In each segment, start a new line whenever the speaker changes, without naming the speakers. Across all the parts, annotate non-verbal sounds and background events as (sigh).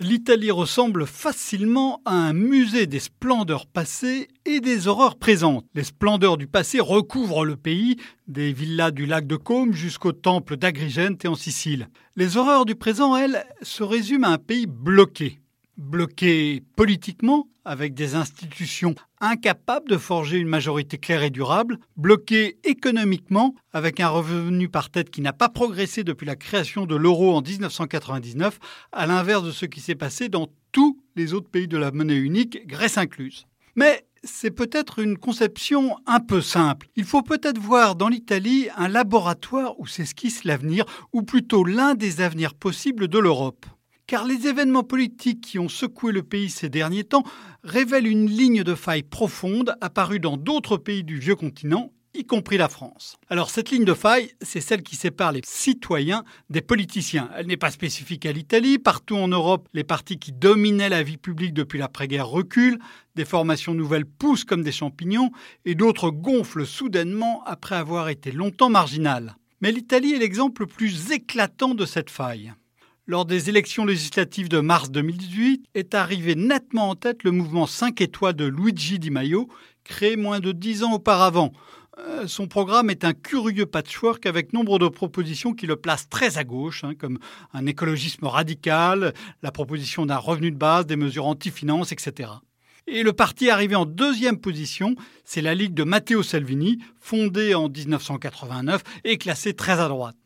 L'Italie ressemble facilement à un musée des splendeurs passées et des horreurs présentes. Les splendeurs du passé recouvrent le pays, des villas du lac de Côme jusqu'au temple d'Agrigente en Sicile. Les horreurs du présent, elles, se résument à un pays bloqué bloqué politiquement, avec des institutions incapables de forger une majorité claire et durable, bloqué économiquement, avec un revenu par tête qui n'a pas progressé depuis la création de l'euro en 1999, à l'inverse de ce qui s'est passé dans tous les autres pays de la monnaie unique, Grèce incluse. Mais c'est peut-être une conception un peu simple. Il faut peut-être voir dans l'Italie un laboratoire où s'esquisse l'avenir, ou plutôt l'un des avenirs possibles de l'Europe car les événements politiques qui ont secoué le pays ces derniers temps révèlent une ligne de faille profonde apparue dans d'autres pays du vieux continent, y compris la France. Alors cette ligne de faille, c'est celle qui sépare les citoyens des politiciens. Elle n'est pas spécifique à l'Italie. Partout en Europe, les partis qui dominaient la vie publique depuis l'après-guerre reculent, des formations nouvelles poussent comme des champignons, et d'autres gonflent soudainement après avoir été longtemps marginales. Mais l'Italie est l'exemple le plus éclatant de cette faille lors des élections législatives de mars 2018, est arrivé nettement en tête le mouvement 5 étoiles de Luigi Di Maio, créé moins de dix ans auparavant. Euh, son programme est un curieux patchwork avec nombre de propositions qui le placent très à gauche, hein, comme un écologisme radical, la proposition d'un revenu de base, des mesures anti-finances, etc. Et le parti arrivé en deuxième position, c'est la Ligue de Matteo Salvini, fondée en 1989 et classée très à droite.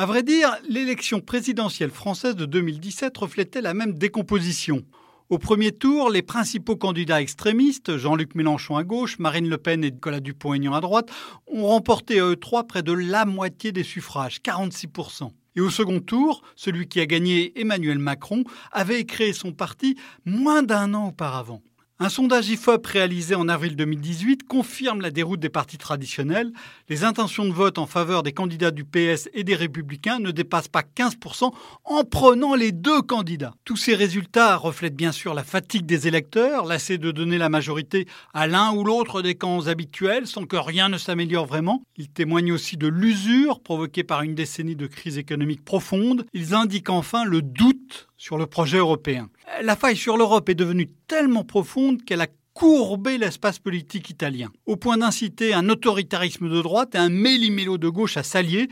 À vrai dire, l'élection présidentielle française de 2017 reflétait la même décomposition. Au premier tour, les principaux candidats extrémistes, Jean-Luc Mélenchon à gauche, Marine Le Pen et Nicolas Dupont-Aignan à droite, ont remporté à eux trois près de la moitié des suffrages, 46%. Et au second tour, celui qui a gagné, Emmanuel Macron, avait créé son parti moins d'un an auparavant. Un sondage IFOP réalisé en avril 2018 confirme la déroute des partis traditionnels. Les intentions de vote en faveur des candidats du PS et des républicains ne dépassent pas 15% en prenant les deux candidats. Tous ces résultats reflètent bien sûr la fatigue des électeurs, lassés de donner la majorité à l'un ou l'autre des camps habituels sans que rien ne s'améliore vraiment. Ils témoignent aussi de l'usure provoquée par une décennie de crise économique profonde. Ils indiquent enfin le doute sur le projet européen. La faille sur l'Europe est devenue tellement profonde qu'elle a courbé l'espace politique italien, au point d'inciter un autoritarisme de droite et un méli-mélo de gauche à s'allier.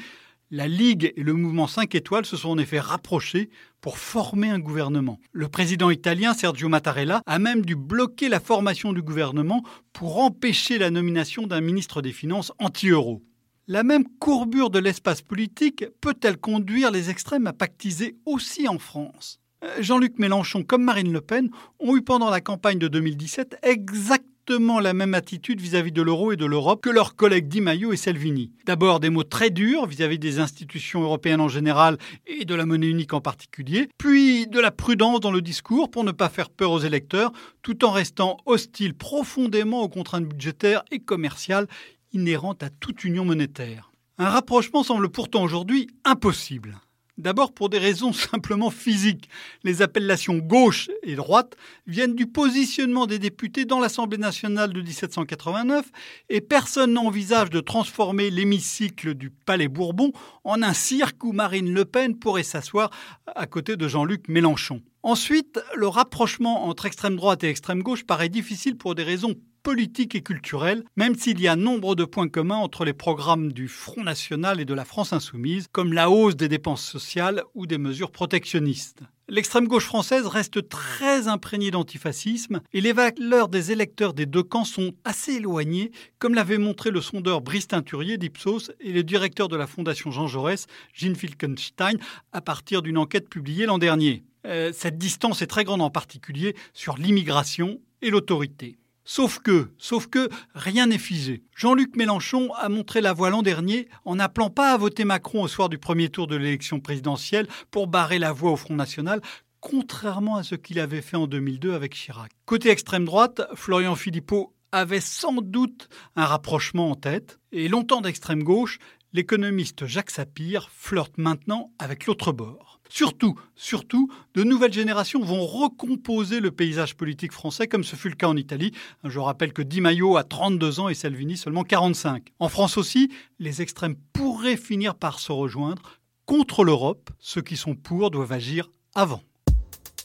La Ligue et le mouvement 5 étoiles se sont en effet rapprochés pour former un gouvernement. Le président italien Sergio Mattarella a même dû bloquer la formation du gouvernement pour empêcher la nomination d'un ministre des Finances anti-euro. La même courbure de l'espace politique peut-elle conduire les extrêmes à pactiser aussi en France? Euh, Jean-Luc Mélenchon comme Marine Le Pen ont eu pendant la campagne de 2017 exactement la même attitude vis-à-vis de l'euro et de l'Europe que leurs collègues Di Maio et Salvini. D'abord des mots très durs vis-à-vis des institutions européennes en général et de la monnaie unique en particulier, puis de la prudence dans le discours pour ne pas faire peur aux électeurs tout en restant hostile profondément aux contraintes budgétaires et commerciales inhérente à toute union monétaire. Un rapprochement semble pourtant aujourd'hui impossible. D'abord pour des raisons (laughs) simplement physiques. Les appellations gauche et droite viennent du positionnement des députés dans l'Assemblée nationale de 1789 et personne n'envisage de transformer l'hémicycle du Palais Bourbon en un cirque où Marine Le Pen pourrait s'asseoir à côté de Jean-Luc Mélenchon. Ensuite, le rapprochement entre extrême droite et extrême gauche paraît difficile pour des raisons politique et culturelle, même s'il y a nombre de points communs entre les programmes du Front National et de la France Insoumise, comme la hausse des dépenses sociales ou des mesures protectionnistes. L'extrême gauche française reste très imprégnée d'antifascisme et les valeurs des électeurs des deux camps sont assez éloignées, comme l'avait montré le sondeur Brice Teinturier d'Ipsos et le directeur de la Fondation Jean Jaurès, Jean Filkenstein, à partir d'une enquête publiée l'an dernier. Euh, cette distance est très grande en particulier sur l'immigration et l'autorité. Sauf que, sauf que, rien n'est figé. Jean-Luc Mélenchon a montré la voie l'an dernier en n'appelant pas à voter Macron au soir du premier tour de l'élection présidentielle pour barrer la voie au Front National, contrairement à ce qu'il avait fait en 2002 avec Chirac. Côté extrême droite, Florian Philippot avait sans doute un rapprochement en tête, et longtemps d'extrême gauche, l'économiste Jacques Sapir flirte maintenant avec l'autre bord. Surtout, surtout, de nouvelles générations vont recomposer le paysage politique français comme ce fut le cas en Italie. Je rappelle que Di Maio a 32 ans et Salvini seulement 45. En France aussi, les extrêmes pourraient finir par se rejoindre contre l'Europe. Ceux qui sont pour doivent agir avant.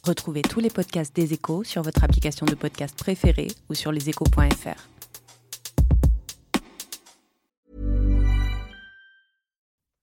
Retrouvez tous les podcasts des échos sur votre application de podcast préférée ou sur leséchos.fr.